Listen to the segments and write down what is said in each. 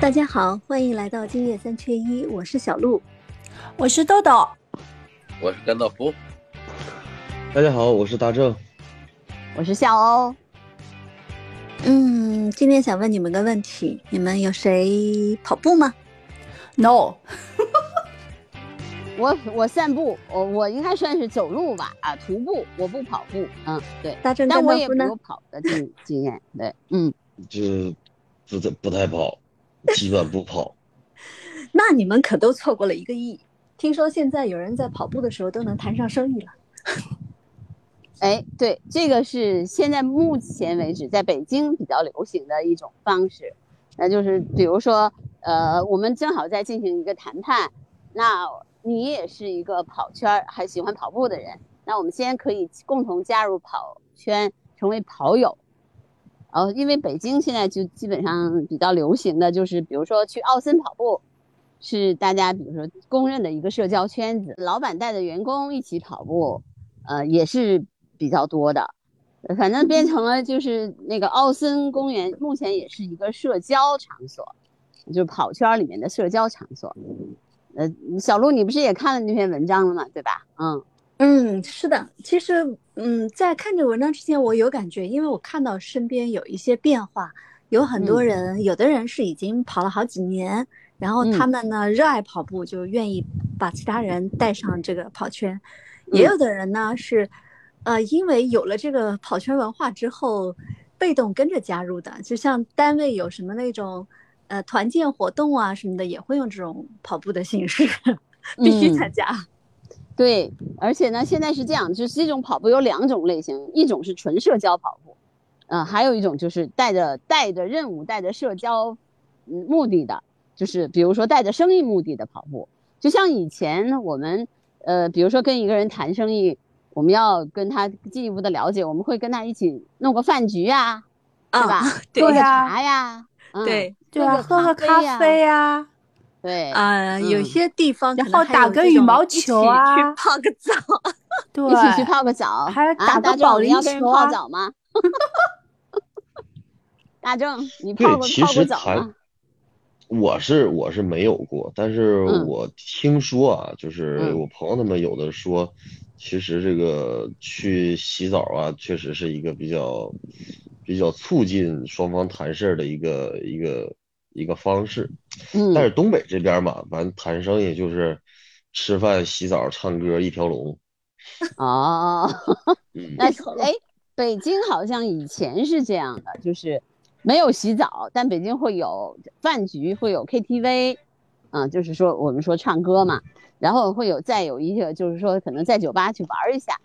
大家好，欢迎来到今夜三缺一，我是小鹿，我是豆豆，我是甘道夫。大家好，我是大正，我是小欧。嗯，今天想问你们个问题，你们有谁跑步吗？No。我我散步，我我应该算是走路吧，啊，徒步，我不跑步，嗯，对，大正但我也没有跑的经经验，对，嗯，就不太不太跑，基本不跑。那你们可都错过了一个亿。听说现在有人在跑步的时候都能谈上生意了。哎，对，这个是现在目前为止在北京比较流行的一种方式，那就是比如说，呃，我们正好在进行一个谈判，那。你也是一个跑圈还喜欢跑步的人，那我们先可以共同加入跑圈，成为跑友。哦，因为北京现在就基本上比较流行的就是，比如说去奥森跑步，是大家比如说公认的一个社交圈子。老板带着员工一起跑步，呃，也是比较多的。反正变成了就是那个奥森公园，目前也是一个社交场所，就是跑圈里面的社交场所。呃，小鹿，你不是也看了那篇文章了吗？对吧？嗯嗯，是的。其实，嗯，在看这文章之前，我有感觉，因为我看到身边有一些变化，有很多人，有的人是已经跑了好几年，然后他们呢热爱跑步，就愿意把其他人带上这个跑圈；也有的人呢是，呃，因为有了这个跑圈文化之后，被动跟着加入的，就像单位有什么那种。呃，团建活动啊什么的也会用这种跑步的形式，必须参加。对，而且呢，现在是这样，就是这种跑步有两种类型，一种是纯社交跑步，嗯，还有一种就是带着带着任务、带着社交嗯目的的，就是比如说带着生意目的的跑步。就像以前我们呃，比如说跟一个人谈生意，我们要跟他进一步的了解，我们会跟他一起弄个饭局呀，对吧？对个茶呀，对。对啊，喝个咖啡呀，对啊，有些地方然后打个羽毛球啊，去泡个 澡，对，一起去泡个澡，还打个保龄球啊？泡澡吗？大正，你泡过泡过澡吗？我是我是没有过，但是我听说啊，就是我朋友他们有的说，其实这个去洗澡啊，确实是一个比较比较促进双方谈事儿的一个一个。一个方式，嗯，但是东北这边嘛，完谈生意就是吃饭、洗澡、唱歌一条龙。哦，那哎，北京好像以前是这样的，就是没有洗澡，但北京会有饭局，会有 KTV，嗯，就是说我们说唱歌嘛，然后会有再有一个就是说可能在酒吧去玩一下。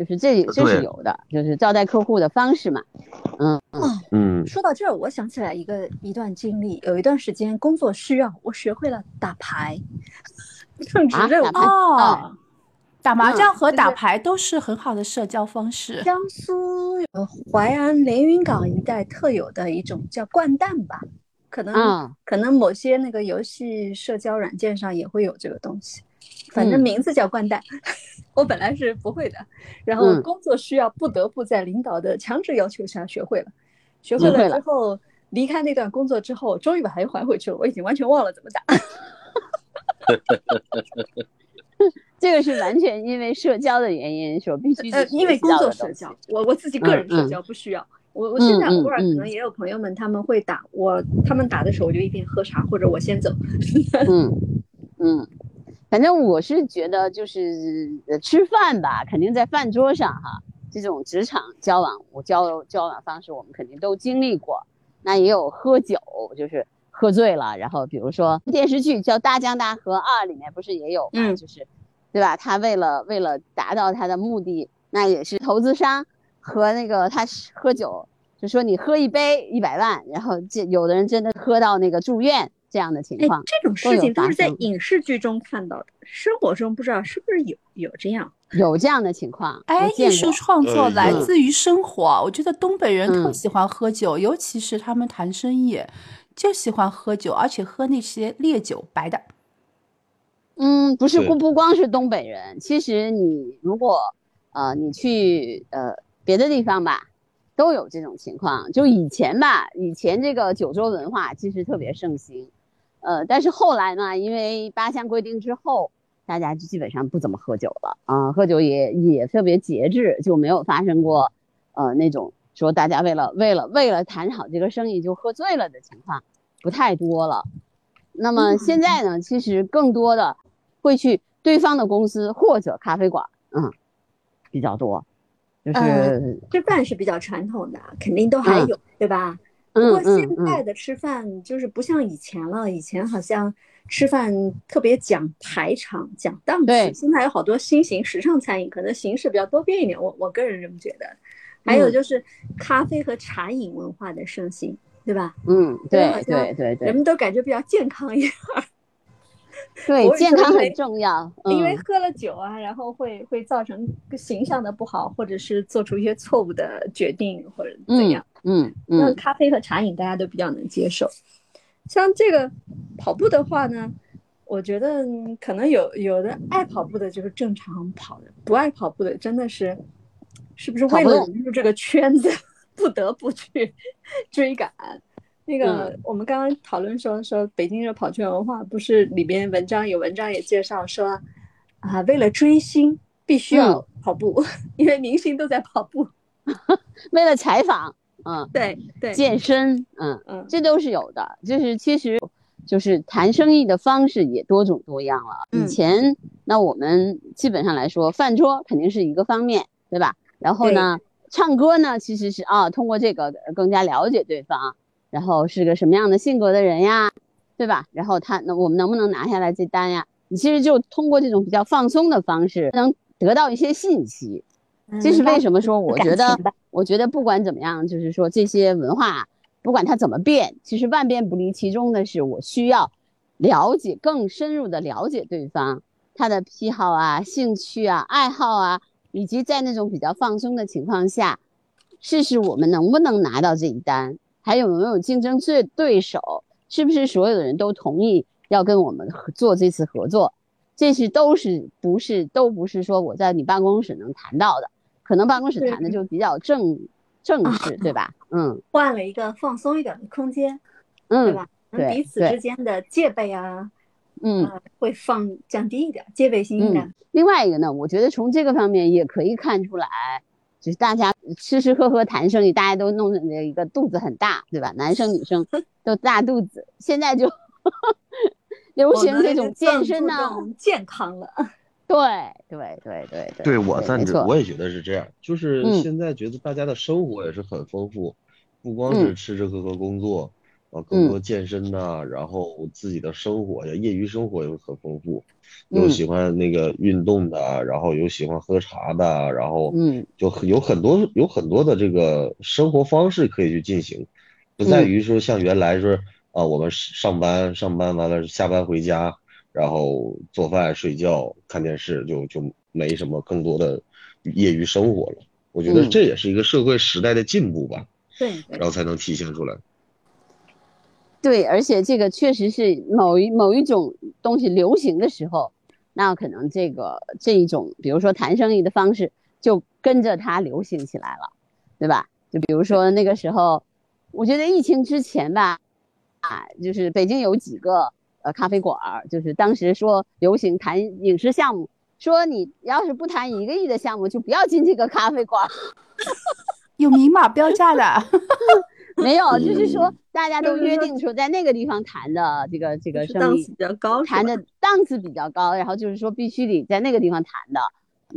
就是这这是有的，就是招待客户的方式嘛，嗯嗯嗯。说到这儿，我想起来一个一段经历，有一段时间工作需要，我学会了打牌，正值任务哦。打麻将和打牌都是很好的社交方式。江苏呃淮安连云港一带特有的一种叫掼蛋吧，可能可能某些那个游戏社交软件上也会有这个东西。反正名字叫掼蛋，我本来是不会的，然后工作需要不得不在领导的强制要求下学会了。学会了之后，离开那段工作之后，终于把它又还回去了。我已经完全忘了怎么打。这个是完全因为社交的原因，说必须呃，因为工作社交，我我自己个人社交不需要。我我现在偶尔可能也有朋友们他们会打我，他们打的时候我就一边喝茶或者我先走。嗯嗯。反正我是觉得，就是吃饭吧，肯定在饭桌上哈。这种职场交往，我交交往方式，我们肯定都经历过。那也有喝酒，就是喝醉了，然后比如说电视剧叫《大江大河二》里面不是也有吗？就是，对吧？他为了为了达到他的目的，那也是投资商和那个他喝酒，就说你喝一杯一百万，然后这有的人真的喝到那个住院。这样的情况，这种事情都是在影视剧中看到的，生活中不知道是不是有有这样有这样的情况。哎，艺术创作来自于生活，我觉得东北人特喜欢喝酒，尤其是他们谈生意就喜欢喝酒，而且喝那些烈酒，白的。嗯，不是不不光是东北人，其实你如果呃你去呃别的地方吧。都有这种情况，就以前吧，以前这个九州文化其实特别盛行，呃，但是后来呢，因为八项规定之后，大家就基本上不怎么喝酒了啊，喝酒也也特别节制，就没有发生过，呃，那种说大家为了为了为了谈好这个生意就喝醉了的情况，不太多了。那么现在呢，其实更多的会去对方的公司或者咖啡馆，嗯，比较多，就是吃饭是比较传统的，肯定都还有，对吧？不过现在的吃饭就是不像以前了，以前好像吃饭特别讲排场、讲档次。现在有好多新型时尚餐饮，可能形式比较多变一点。我我个人这么觉得。还有就是咖啡和茶饮文化的盛行，对吧？嗯，对对对对，人们都感觉比较健康一点。对，健康很重要。因为喝了酒啊，然后会会造成形象的不好，或者是做出一些错误的决定，或者怎样。嗯嗯。那咖啡和茶饮大家都比较能接受。像这个跑步的话呢，我觉得可能有有的爱跑步的就是正常跑的，不爱跑步的真的是，是不是为了融入这个圈子 不得不去追赶？那个，我们刚刚讨论说说北京的跑圈文化，不是里边文章有文章也介绍说，啊，为了追星必须要跑步，因为明星都在跑步，为了采访，嗯，对对，健身，嗯嗯，这都是有的。就是其实，就是谈生意的方式也多种多样了。以前那我们基本上来说，饭桌肯定是一个方面，对吧？然后呢，唱歌呢，其实是啊，通过这个更加了解对方。然后是个什么样的性格的人呀，对吧？然后他那我们能不能拿下来这单呀？你其实就通过这种比较放松的方式，能得到一些信息。这是为什么说我觉得，我觉得不管怎么样，就是说这些文化，不管它怎么变，其实万变不离其中的是，我需要了解更深入的了解对方，他的癖好啊、兴趣啊、爱好啊，以及在那种比较放松的情况下，试试我们能不能拿到这一单。还有没有竞争对对手？是不是所有的人都同意要跟我们做这次合作？这是都是不是都不是说我在你办公室能谈到的，可能办公室谈的就比较正正式，对吧？嗯，换了一个放松一点的空间，嗯，对吧？彼此之间的戒备啊，嗯，会放降低一点，戒备心一点。另外一个呢，我觉得从这个方面也可以看出来。就是大家吃吃喝喝谈生意，大家都弄的一个肚子很大，对吧？男生女生 都大肚子，现在就 流行这种健身呢，健康了。对对对对对，对我赞成，我也觉得是这样。就是现在觉得大家的生活也是很丰富，不光是吃吃喝喝工作，啊，更多健身呐，然后自己的生活呀，业余生活也很丰富。有喜欢那个运动的，然后有喜欢喝茶的，然后嗯，就有很多有很多的这个生活方式可以去进行，不在于说像原来说啊，我们上班上班完了下班回家，然后做饭睡觉看电视，就就没什么更多的业余生活了。我觉得这也是一个社会时代的进步吧，对，然后才能体现出来。对，而且这个确实是某一某一种东西流行的时候，那可能这个这一种，比如说谈生意的方式，就跟着它流行起来了，对吧？就比如说那个时候，我觉得疫情之前吧，啊，就是北京有几个呃咖啡馆儿，就是当时说流行谈影视项目，说你要是不谈一个亿的项目，就不要进这个咖啡馆，有明码标价的。没有，就是说大家都约定说在那个地方谈的这个这个生意比较高，谈的档次比较高，然后就是说必须得在那个地方谈的，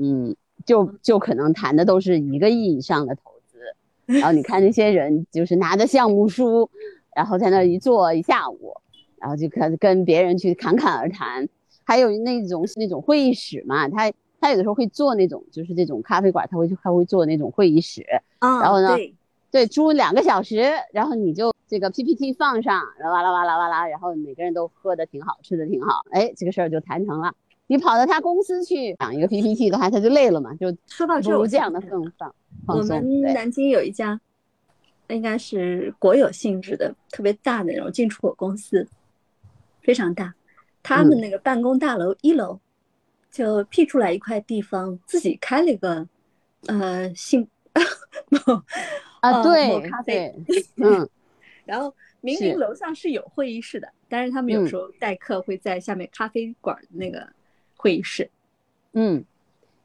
嗯，就就可能谈的都是一个亿以上的投资，然后你看那些人就是拿着项目书，然后在那一坐一下午，然后就开始跟别人去侃侃而谈，还有那种那种会议室嘛，他他有的时候会做那种就是这种咖啡馆，他会他会做那种会议室，然后呢。对，租两个小时，然后你就这个 PPT 放上，然后哇啦哇啦哇啦，然后每个人都喝的挺好，吃的挺好，哎，这个事儿就谈成了。你跑到他公司去讲一个 PPT 的话，他就累了嘛，就说到这，这样的放放我们南京有一家，应该是国有性质的，特别大的那种进出口公司，非常大。他们那个办公大楼一楼就辟出来一块地方，自己开了一个呃性。啊，对，咖啡，嗯，然后明明楼上是有会议室的，但是他们有时候代课会在下面咖啡馆那个会议室。嗯，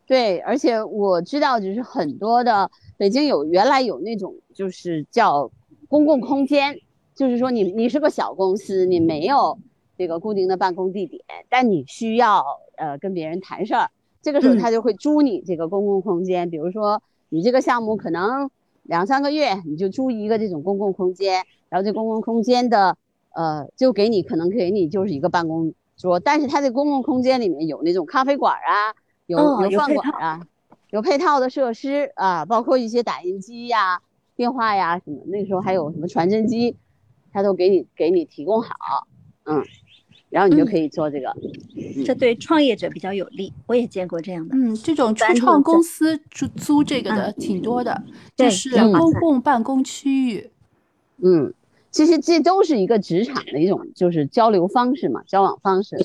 对，而且我知道就是很多的北京有原来有那种就是叫公共空间，就是说你你是个小公司，你没有这个固定的办公地点，但你需要呃跟别人谈事儿。这个时候他就会租你这个公共空间，比如说你这个项目可能两三个月，你就租一个这种公共空间，然后这公共空间的呃就给你可能给你就是一个办公桌，但是它这公共空间里面有那种咖啡馆啊，有有饭馆啊，有配套的设施啊，包括一些打印机呀、电话呀什么，那时候还有什么传真机，它都给你给你提供好，嗯。然后你就可以做这个，这对创业者比较有利。我也见过这样的，嗯，这种初创公司租租这个的挺多的，就是公共办公区域。嗯，其实这都是一个职场的一种就是交流方式嘛，交往方式。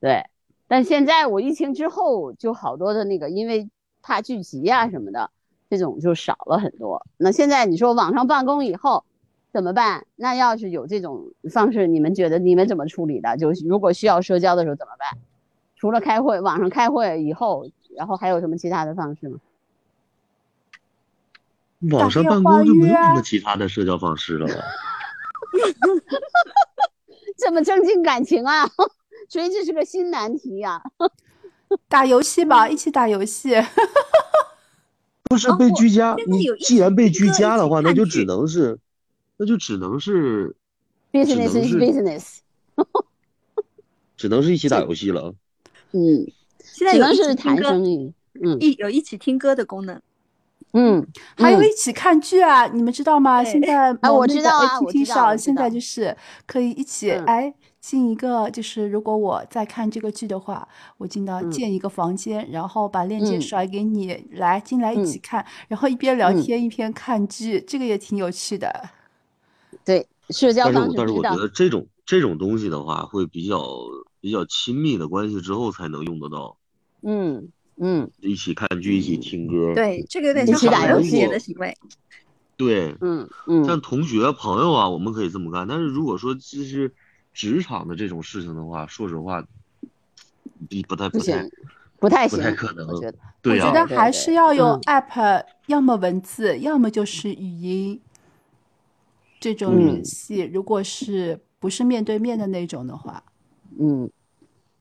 对，但现在我疫情之后就好多的那个，因为怕聚集啊什么的，这种就少了很多。那现在你说网上办公以后。怎么办？那要是有这种方式，你们觉得你们怎么处理的？就如果需要社交的时候怎么办？除了开会，网上开会以后，然后还有什么其他的方式吗？网上办公就没有什么其他的社交方式了吧？这么增进感情啊？所以这是个新难题呀。打游戏吧，一起打游戏。不是被居家，你既然被居家的话，那就只能是。那就只能是，business is business，只能是一起打游戏了。嗯，现在只能是谈生意。嗯，一有一起听歌的功能。嗯，还有一起看剧啊，你们知道吗？现在啊，我知道啊，我知道。现在就是可以一起哎进一个，就是如果我在看这个剧的话，我进到建一个房间，然后把链接甩给你，来进来一起看，然后一边聊天一边看剧，这个也挺有趣的。对社交方式，但是我觉得这种这种东西的话，会比较比较亲密的关系之后才能用得到。嗯嗯，一起看剧，一起听歌。对，这个有点像打游戏的行为。对，嗯嗯，像同学朋友啊，我们可以这么干。但是如果说就是职场的这种事情的话，说实话，比不太不太不太不太可能。我觉得，对呀，我觉得还是要用 app，要么文字，要么就是语音。这种联系，如果是不是面对面的那种的话，嗯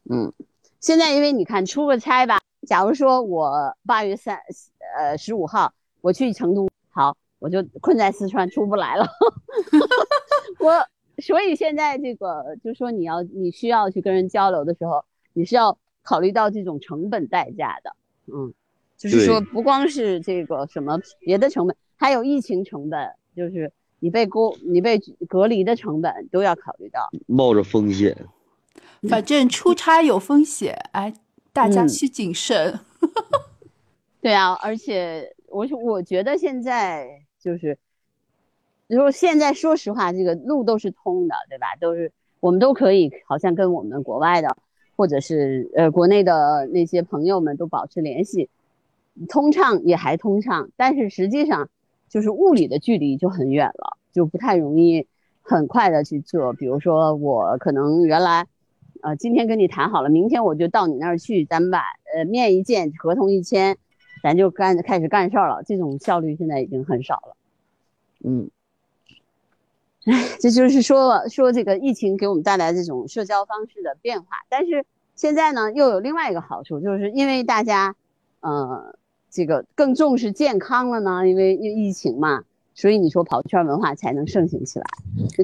嗯，现在因为你看出个差吧，假如说我八月三呃十五号我去成都，好，我就困在四川出不来了，我所以现在这个就说你要你需要去跟人交流的时候，你是要考虑到这种成本代价的，嗯，就是说不光是这个什么别的成本，还有疫情成本，就是。你被隔你被隔离的成本都要考虑到，冒着风险，反正出差有风险，哎，大家需谨慎。对啊，而且我我觉得现在就是，如果现在说实话，这个路都是通的，对吧？都是我们都可以，好像跟我们国外的或者是呃国内的那些朋友们都保持联系，通畅也还通畅，但是实际上。就是物理的距离就很远了，就不太容易很快的去做。比如说我可能原来，呃，今天跟你谈好了，明天我就到你那儿去，咱们把呃面一见，合同一签，咱就干开始干事儿了。这种效率现在已经很少了。嗯，哎，这就是说说这个疫情给我们带来这种社交方式的变化。但是现在呢，又有另外一个好处，就是因为大家，呃。这个更重视健康了呢，因为因为疫情嘛，所以你说跑圈文化才能盛行起来。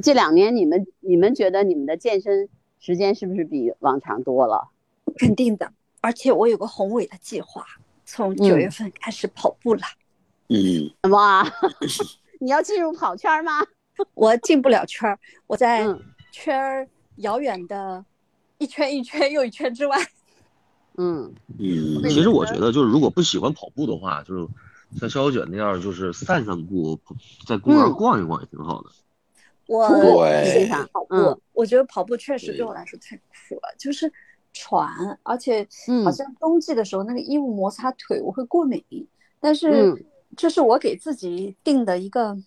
这两年你们你们觉得你们的健身时间是不是比往常多了？肯定的，而且我有个宏伟的计划，从九月份开始跑步了。嗯，哇，你要进入跑圈吗？我进不了圈儿，我在圈儿遥远的一圈一圈又一圈之外。嗯嗯，其实我觉得就是如果不喜欢跑步的话，就是像肖小卷那样，就是散散步，在公园逛一逛也挺好的。我对跑步，我觉得跑步确实对我来说太苦了，就是喘，而且好像冬季的时候那个衣物摩擦腿，我会过敏。但是这是我给自己定的一个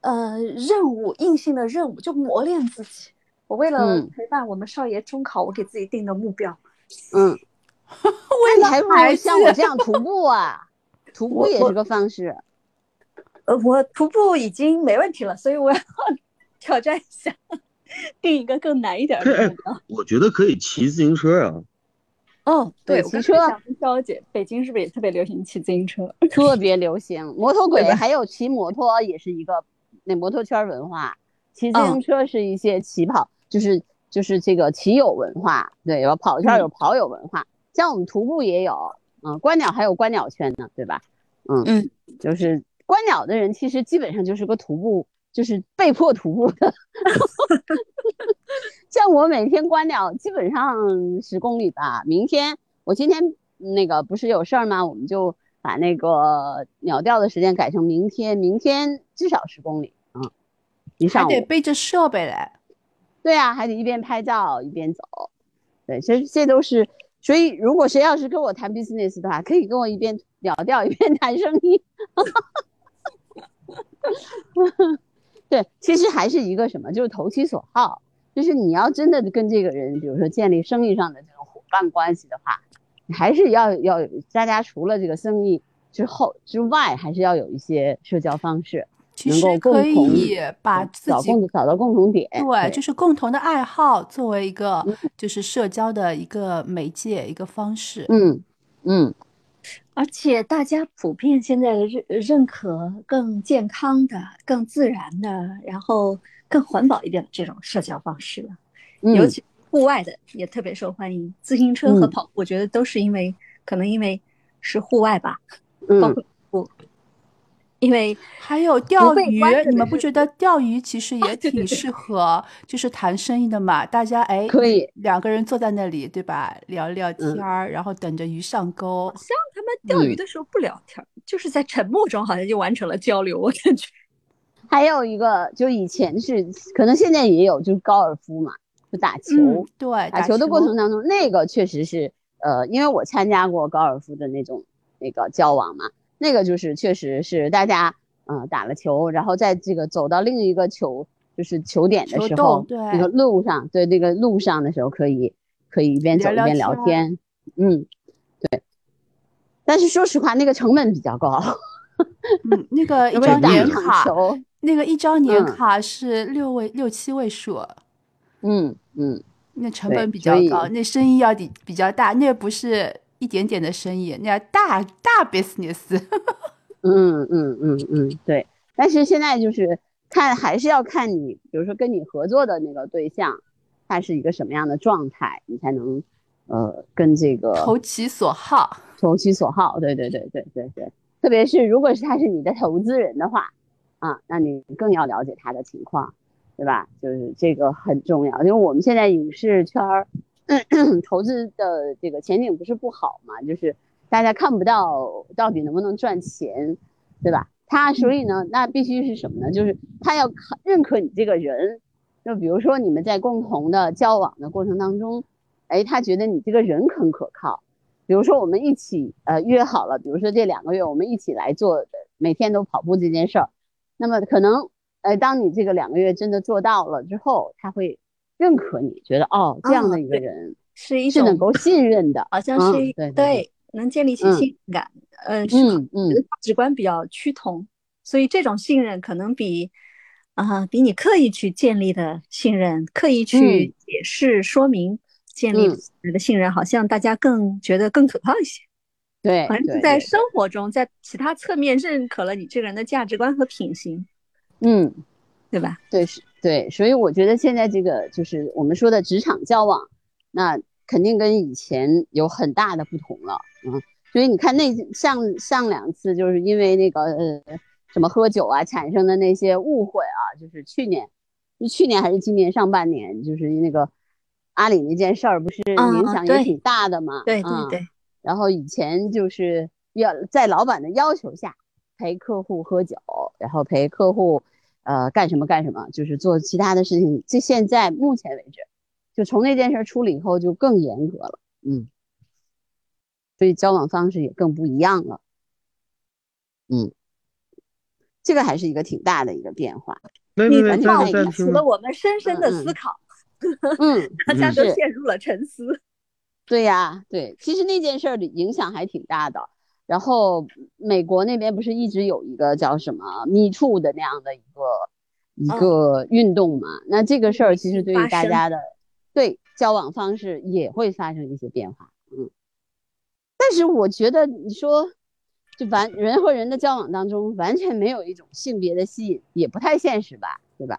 呃任务硬性的任务，就磨练自己。我为了陪伴我们少爷中考，我给自己定的目标。嗯，为了还不如像我这样徒步啊，徒步也是个方式。呃，我徒步已经没问题了，所以我要 挑战一下，定一个更难一点的目标。我觉得可以骑自行车啊。哦，对，骑车。肖姐，北京是不是也特别流行骑自行车？特别流行，摩托鬼还有骑摩托也是一个那摩托圈文化。骑自行车是一些起跑，就是就是这个骑友文化。对，有跑圈有跑友文化，像我们徒步也有，嗯，观鸟还有观鸟圈呢，对吧？嗯嗯，就是。观鸟的人其实基本上就是个徒步，就是被迫徒步的。像我每天观鸟，基本上十公里吧。明天我今天那个不是有事儿吗？我们就把那个鸟钓的时间改成明天，明天至少十公里啊。你还得背着设备来。对啊，还得一边拍照一边走。对，这这都是。所以如果谁要是跟我谈 business 的话，可以跟我一边聊掉一边谈生意。对，其实还是一个什么，就是投其所好。就是你要真的跟这个人，比如说建立生意上的这种伙伴关系的话，你还是要要大家除了这个生意之后之外，还是要有一些社交方式，能够共同把自己找找到共同点。对，就是共同的爱好作为一个就是社交的一个媒介一个方式。嗯嗯。而且大家普遍现在认认可更健康的、更自然的，然后更环保一点的这种社交方式了。尤其户外的也特别受欢迎，自行车和跑步，我觉得都是因为可能因为是户外吧，包括不。因为 还有钓鱼，你们不觉得钓鱼其实也挺适合，就是谈生意的嘛？大家哎，可以两个人坐在那里，对吧？聊聊天儿，然后等着鱼上钩。像他们钓鱼的时候不聊天，就是在沉默中好像就完成了交流。我感觉 还有一个，就以前是，可能现在也有，就是高尔夫嘛，就打球。对，打球的过程当中，那个确实是，呃，因为我参加过高尔夫的那种那个交往嘛。那个就是确实是大家嗯打了球，然后在这个走到另一个球就是球点的时候，那个路上对那个路上的时候可以可以一边走一边聊天，嗯，对。但是说实话，那个成本比较高，嗯，那个一张年卡，那个一张年卡是六位六七位数，嗯嗯，那成本比较高，那生意要比比较大，那不是。一点点的生意，那大大 business，嗯嗯嗯嗯，对。但是现在就是看，还是要看你，比如说跟你合作的那个对象，他是一个什么样的状态，你才能呃跟这个投其所好，投其所好。对对对对对对。特别是如果是他是你的投资人的话，啊，那你更要了解他的情况，对吧？就是这个很重要，因为我们现在影视圈儿。投资的这个前景不是不好嘛？就是大家看不到到底能不能赚钱，对吧？他所以呢，那必须是什么呢？就是他要认可你这个人，就比如说你们在共同的交往的过程当中，哎，他觉得你这个人很可靠。比如说我们一起呃约好了，比如说这两个月我们一起来做每天都跑步这件事儿，那么可能呃当你这个两个月真的做到了之后，他会。认可你觉得哦，这样的一个人是一种能够信任的，好像是对对，能建立起信任感。嗯，是嗯，价值观比较趋同，所以这种信任可能比啊比你刻意去建立的信任、刻意去解释说明建立的信任，好像大家更觉得更可靠一些。对，反正是在生活中，在其他侧面认可了你这个人的价值观和品行。嗯。对吧？对，是，对，所以我觉得现在这个就是我们说的职场交往，那肯定跟以前有很大的不同了，嗯，所以你看那上上两次就是因为那个呃什么喝酒啊产生的那些误会啊，就是去年，是去年还是今年上半年，就是那个阿里那件事儿，不是影响也挺大的嘛？对对对。然后以前就是要在老板的要求下陪客户喝酒，然后陪客户。呃，干什么干什么，就是做其他的事情。就现在目前为止，就从那件事出了以后，就更严格了，嗯，所以交往方式也更不一样了，嗯。这个还是一个挺大的一个变化。你的话引起了我们深深的思考，嗯，大家都陷入了沉思。对呀，对，其实那件事儿的影响还挺大的。然后美国那边不是一直有一个叫什么 “Me Too” 的那样的一个一个运动嘛？那这个事儿其实对于大家的对交往方式也会发生一些变化。嗯，但是我觉得你说，就完人和人的交往当中完全没有一种性别的吸引，也不太现实吧？对吧？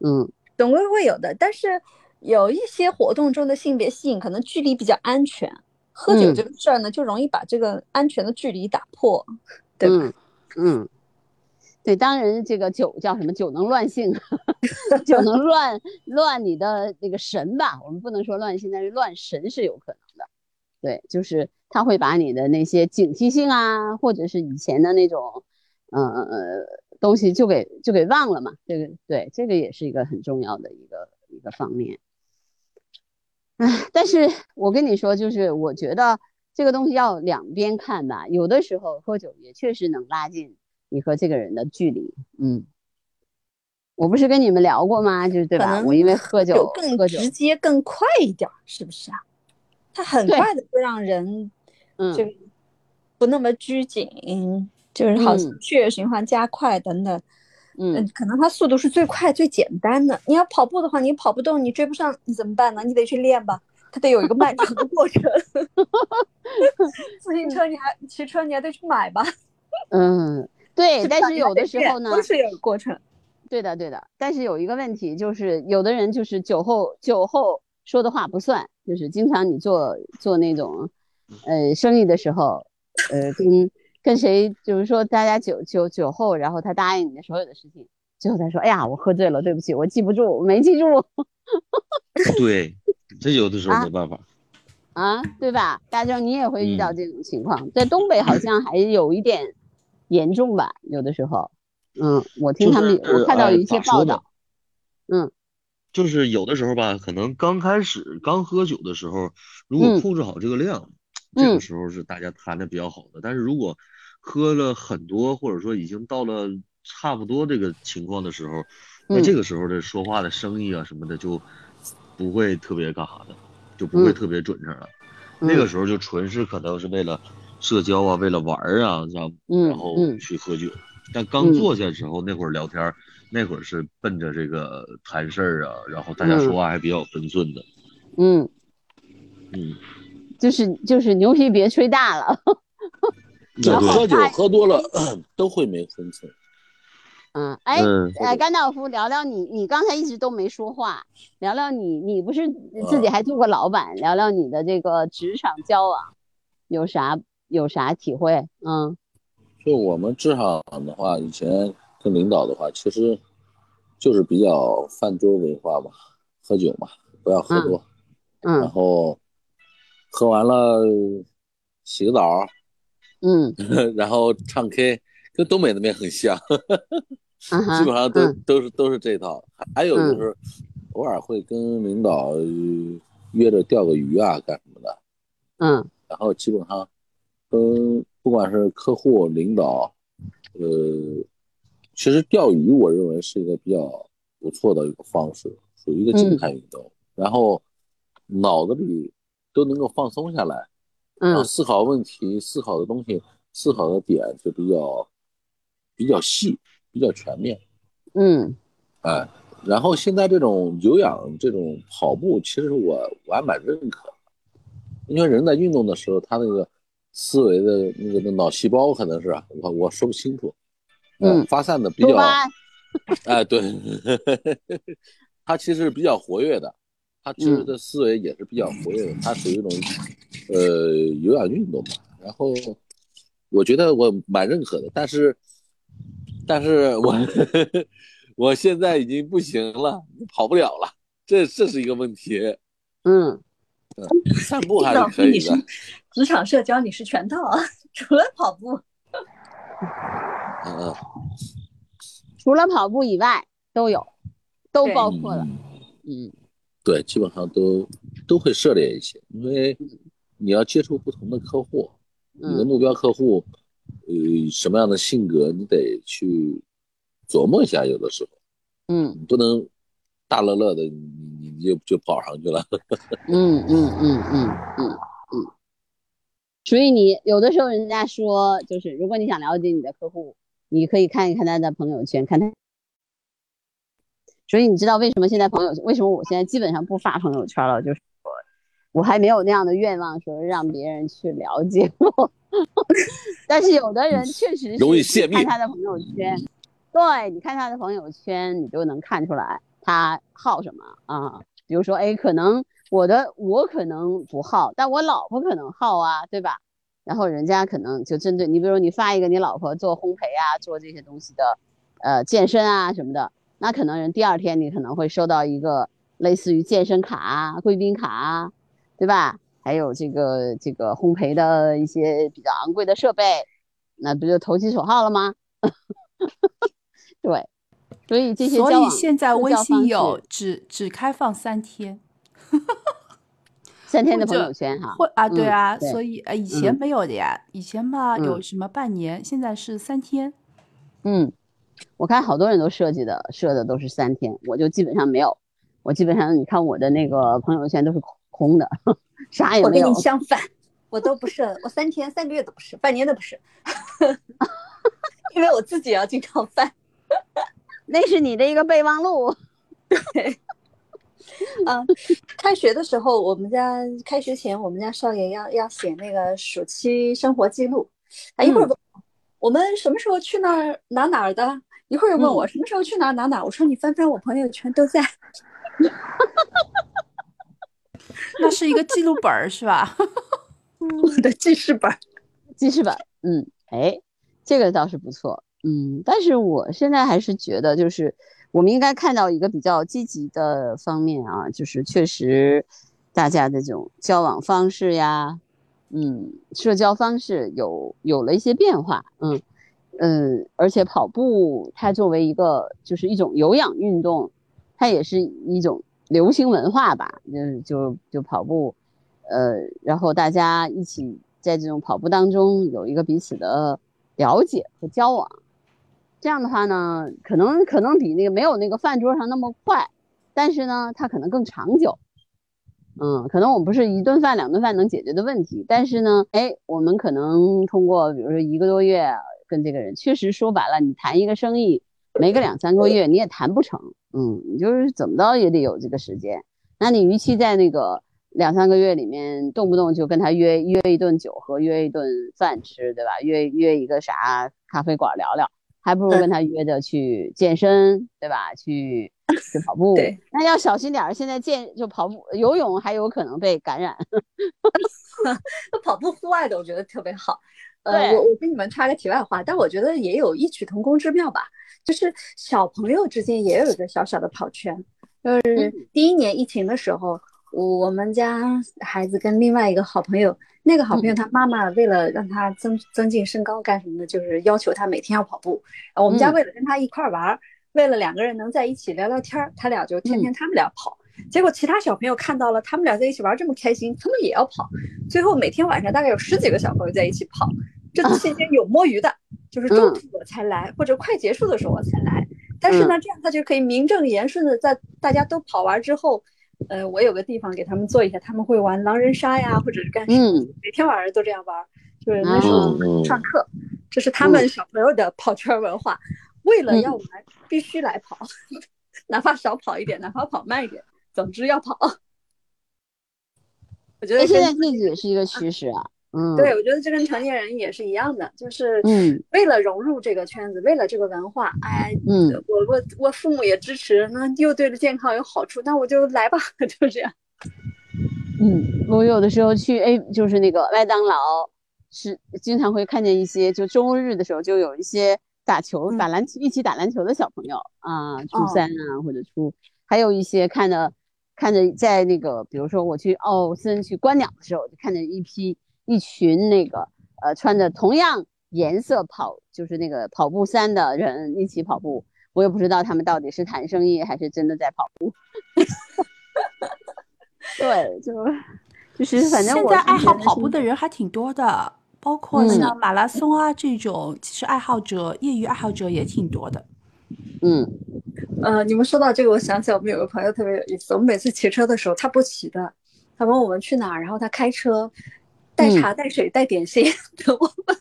嗯，总归会有的，但是。有一些活动中的性别吸引，可能距离比较安全。喝酒这个事儿呢，就容易把这个安全的距离打破，对吧？嗯，对，当然这个酒叫什么？酒能乱性，酒能乱乱你的那个神吧？我们不能说乱性，但是乱神是有可能的。对，就是他会把你的那些警惕性啊，或者是以前的那种，呃，东西就给就给忘了嘛。这个对，这个也是一个很重要的一个一个方面。唉，但是我跟你说，就是我觉得这个东西要两边看吧。有的时候喝酒也确实能拉近你和这个人的距离。嗯，我不是跟你们聊过吗？就是对吧？我因为喝酒更直接、更快一点，是不是啊？它很快的就让人，嗯，就不那么拘谨，就是好血液循环加快等等。嗯，可能它速度是最快最简单的。你要跑步的话，你跑不动，你追不上，你怎么办呢？你得去练吧，它得有一个漫长的过程。自行车你还骑车，你还得去买吧。嗯，对。但是有的时候呢，都是有过程。对的，对的。但是有一个问题，就是有的人就是酒后酒后说的话不算，就是经常你做做那种呃生意的时候，呃跟。跟谁就是说，大家酒酒酒后，然后他答应你的所有的事情，最后他说：“哎呀，我喝醉了，对不起，我记不住，我没记住。”对，这有的时候没办法啊，对吧？大壮，你也会遇到这种情况，在东北好像还有一点严重吧？有的时候，嗯，我听他们，我看到有一些报道，嗯，就是有的时候吧，可能刚开始刚喝酒的时候，如果控制好这个量。这个时候是大家谈的比较好的，但是如果喝了很多，或者说已经到了差不多这个情况的时候，那这个时候的说话的声音啊什么的就不会特别干啥的，就不会特别准成了。那个时候就纯是可能是为了社交啊，为了玩啊，然后然后去喝酒。但刚坐下的时候，那会儿聊天，那会儿是奔着这个谈事儿啊，然后大家说话还比较分寸的。嗯。嗯。就是就是牛皮别吹大了，喝酒喝多了都会没分寸。嗯，哎哎，甘道夫，聊聊你，你刚才一直都没说话，聊聊你，你不是自己还做过老板，聊聊你的这个职场交往有啥有啥体会？嗯，就我们职场的话，以前跟领导的话，其实就是比较饭桌文化嘛，喝酒嘛，不要喝多，嗯，然后。喝完了，洗个澡，嗯，然后唱 K，跟东北那边很像，基本上都都是都是这套。还有就是偶尔会跟领导约着钓个鱼啊，干什么的，嗯，然后基本上跟不管是客户、领导，呃，其实钓鱼我认为是一个比较不错的一个方式，属于一个静态运动，然后脑子里。都能够放松下来，嗯，思考问题、思考的东西、思考的点就比较比较细、比较全面，嗯，哎，然后现在这种有氧、这种跑步，其实我我还蛮认可的，因为人在运动的时候，他那个思维的那个那脑细胞可能是我我说不清楚，嗯，发散的比较，哎，对，他其实比较活跃的。他其实的思维也是比较活跃的，他属于一种，呃，有氧运动嘛。然后我觉得我蛮认可的，但是，但是我 我现在已经不行了，跑不了了，这这是一个问题。嗯，散步还是可以的。职场社交你是全套啊，除了跑步。嗯，除了跑步以外都有，都包括了。嗯。对，基本上都都会涉猎一些，因为你要接触不同的客户，你的目标客户，呃，什么样的性格，你得去琢磨一下，有的时候，嗯，你不能大乐乐的，你你你就就跑上去了。嗯嗯嗯嗯嗯嗯。所以你有的时候人家说，就是如果你想了解你的客户，你可以看一看他的朋友圈，看他。所以你知道为什么现在朋友为什么我现在基本上不发朋友圈了？就是我我还没有那样的愿望，说让别人去了解我。但是有的人确实容易泄密，看他的朋友圈，对，你看他的朋友圈，你就能看出来他好什么啊。比如说，哎，可能我的我可能不好，但我老婆可能好啊，对吧？然后人家可能就针对你，比如你发一个你老婆做烘焙啊，做这些东西的，呃，健身啊什么的，那可能人第二天你可能会收到一个类似于健身卡啊、贵宾卡啊，对吧？还有这个这个烘焙的一些比较昂贵的设备，那不就投其所好了吗？对，所以这些所以现在微信有只只开放三天，三天的朋友圈哈。会啊，对啊，所以呃以前没有的呀，以前嘛有什么半年，现在是三天。嗯，我看好多人都设计的设的都是三天，我就基本上没有，我基本上你看我的那个朋友圈都是空的。啥也没有。我跟你相反，我都不是，我三天、三个月都不是，半年都不是，因为我自己要经常翻。那是你的一个备忘录。对。嗯，开学的时候，我们家开学前，我们家少爷要要写那个暑期生活记录。他一会儿问我们什么时候去那儿哪哪儿的，一会儿又问我什么时候去哪哪哪。我说你翻翻我朋友圈都在。那是一个记录本儿是吧？我的记事本，记事本。嗯，哎，这个倒是不错。嗯，但是我现在还是觉得，就是我们应该看到一个比较积极的方面啊，就是确实大家的这种交往方式呀，嗯，社交方式有有了一些变化。嗯嗯，而且跑步它作为一个就是一种有氧运动，它也是一种。流行文化吧，就就就跑步，呃，然后大家一起在这种跑步当中有一个彼此的了解和交往，这样的话呢，可能可能比那个没有那个饭桌上那么快，但是呢，它可能更长久。嗯，可能我们不是一顿饭两顿饭能解决的问题，但是呢，哎，我们可能通过比如说一个多月跟这个人，确实说白了，你谈一个生意。没个两三个月你也谈不成，嗯，你就是怎么着也得有这个时间。那你与其在那个两三个月里面动不动就跟他约约一顿酒喝，约一顿饭吃，对吧？约约一个啥咖啡馆聊聊，还不如跟他约着去健身，对吧？去 去跑步，那要小心点儿。现在健就跑步、游泳还有可能被感染。那跑步户外的我觉得特别好。呃，我我跟你们插个题外话，但我觉得也有异曲同工之妙吧。就是小朋友之间也有一个小小的跑圈。就是第一年疫情的时候，我们家孩子跟另外一个好朋友，那个好朋友他妈妈为了让他增增进身高干什么的，就是要求他每天要跑步。我们家为了跟他一块玩，为了两个人能在一起聊聊天，他俩就天天他们俩跑。结果其他小朋友看到了他们俩在一起玩这么开心，他们也要跑。最后每天晚上大概有十几个小朋友在一起跑。这期间有摸鱼的。就是中途我才来，或者快结束的时候我才来。但是呢，这样他就可以名正言顺的在大家都跑完之后，呃，我有个地方给他们做一下，他们会玩狼人杀呀，或者是干什么？每天晚上都这样玩，就是那时候上课，这是他们小朋友的跑圈文化。为了要玩，必须来跑，哪怕少跑一点，哪怕跑慢一点，总之要跑。我觉得现在这也是一个趋势啊。嗯，对，我觉得这跟成年人也是一样的，就是嗯，为了融入这个圈子，为了这个文化，哎，嗯，我我我父母也支持，那又对着健康有好处，那我就来吧，就这样。嗯，我有的时候去，哎，就是那个麦当劳，是经常会看见一些，就周日的时候就有一些打球、打篮球、一起打篮球的小朋友啊，初三啊或者初，还有一些看着看着在那个，比如说我去奥森去观鸟的时候，就看见一批。一群那个呃穿着同样颜色跑就是那个跑步衫的人一起跑步，我也不知道他们到底是谈生意还是真的在跑步。对，就就是反正现在爱好跑步的人还挺多的，包括像马拉松啊这种，其实爱好者业余爱好者也挺多的。嗯，呃，你们说到这个，我想起我们有个朋友特别有意思。我们每次骑车的时候，他不骑的，他问我们去哪儿，然后他开车，带茶、带水、带点心等我们。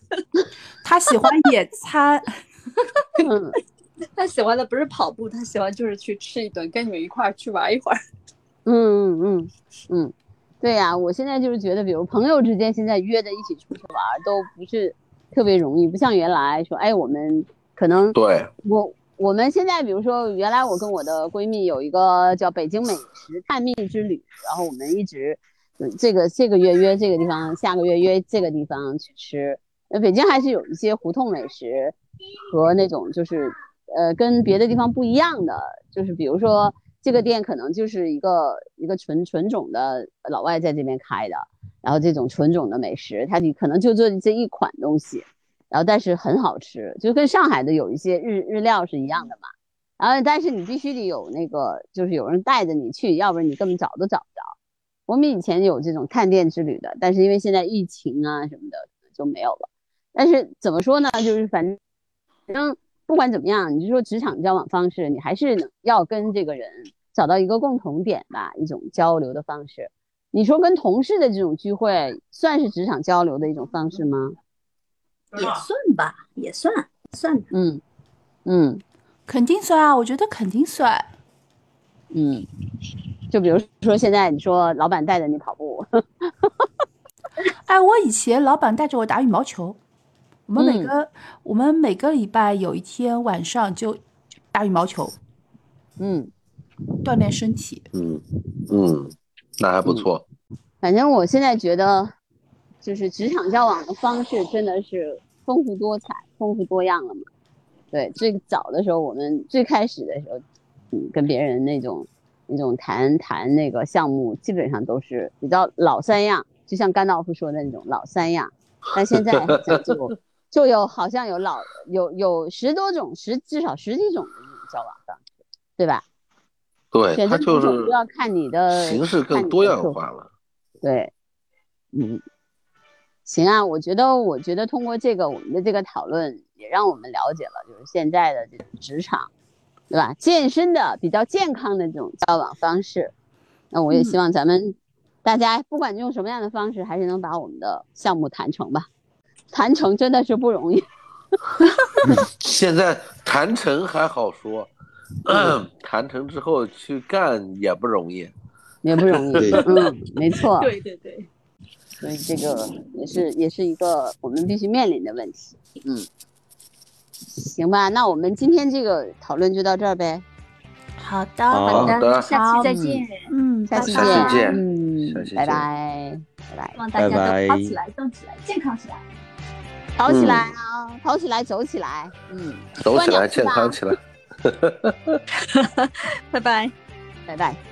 他喜欢野餐，他喜欢的不是跑步，他喜欢就是去吃一顿，跟你们一块儿去玩一会儿。嗯嗯嗯嗯，对呀，我现在就是觉得，比如朋友之间现在约着一起出去玩，都不是特别容易，不像原来说，哎，我们可能对我。我们现在，比如说，原来我跟我的闺蜜有一个叫北京美食探秘之旅，然后我们一直，这个这个月约这个地方，下个月约这个地方去吃。呃，北京还是有一些胡同美食和那种就是，呃，跟别的地方不一样的，就是比如说这个店可能就是一个一个纯纯种的老外在这边开的，然后这种纯种的美食，它可能就做这一款东西。然后，但是很好吃，就跟上海的有一些日日料是一样的嘛。然后，但是你必须得有那个，就是有人带着你去，要不然你根本找都找不着。我们以前有这种探店之旅的，但是因为现在疫情啊什么的就没有了。但是怎么说呢？就是反正不管怎么样，你就说职场交往方式，你还是要跟这个人找到一个共同点吧，一种交流的方式。你说跟同事的这种聚会，算是职场交流的一种方式吗？也算吧，也算算的，嗯嗯，肯定算啊，我觉得肯定算，嗯，就比如说现在你说老板带着你跑步，哎，我以前老板带着我打羽毛球，我们每个我们每个礼拜有一天晚上就打羽毛球，嗯，锻炼身体，嗯嗯，那还不错，反正我现在觉得。就是职场交往的方式真的是丰富多彩、丰富多样了嘛？对，最早的时候，我们最开始的时候，嗯，跟别人那种那种谈谈那个项目，基本上都是比较老三样，就像甘道夫说的那种老三样。但现在就 就有好像有老有有十多种十至少十几种的这种交往方式，对吧？对，它就是要看你的形式更多样化了。对，嗯。行啊，我觉得，我觉得通过这个我们的这个讨论，也让我们了解了，就是现在的这种职场，对吧？健身的比较健康的这种交往方式。那我也希望咱们大家不管用什么样的方式，还是能把我们的项目谈成吧。谈成真的是不容易。现在谈成还好说，谈成之后去干也不容易，也不容易。嗯，没错。对对对。所以这个也是也是一个我们必须面临的问题，嗯，行吧，那我们今天这个讨论就到这儿呗。好的，好的，下期再见，嗯，下期见，嗯，拜拜，拜拜，希望大家都跑起来，动起来，健康起来，跑起来啊，跑起来，走起来，嗯，走起来，健康起来，拜拜，拜拜。